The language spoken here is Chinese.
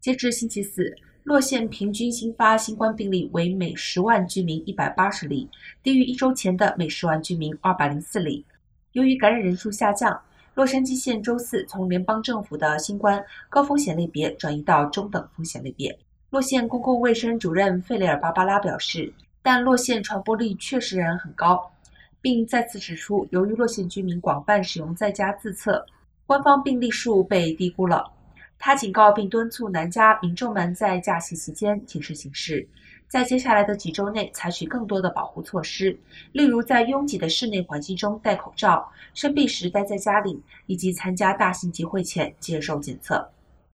截至星期四，洛县平均新发新冠病例为每十万居民一百八十例，低于一周前的每十万居民二百零四例。由于感染人数下降，洛杉矶县周四从联邦政府的新冠高风险类别转移到中等风险类别。洛县公共卫生主任费雷尔巴巴拉表示，但洛县传播率确实仍然很高，并再次指出，由于洛县居民广泛使用在家自测，官方病例数被低估了。他警告并敦促南加民众们在假期期间谨慎行事，在接下来的几周内采取更多的保护措施，例如在拥挤的室内环境中戴口罩、生病时待在家里，以及参加大型集会前接受检测。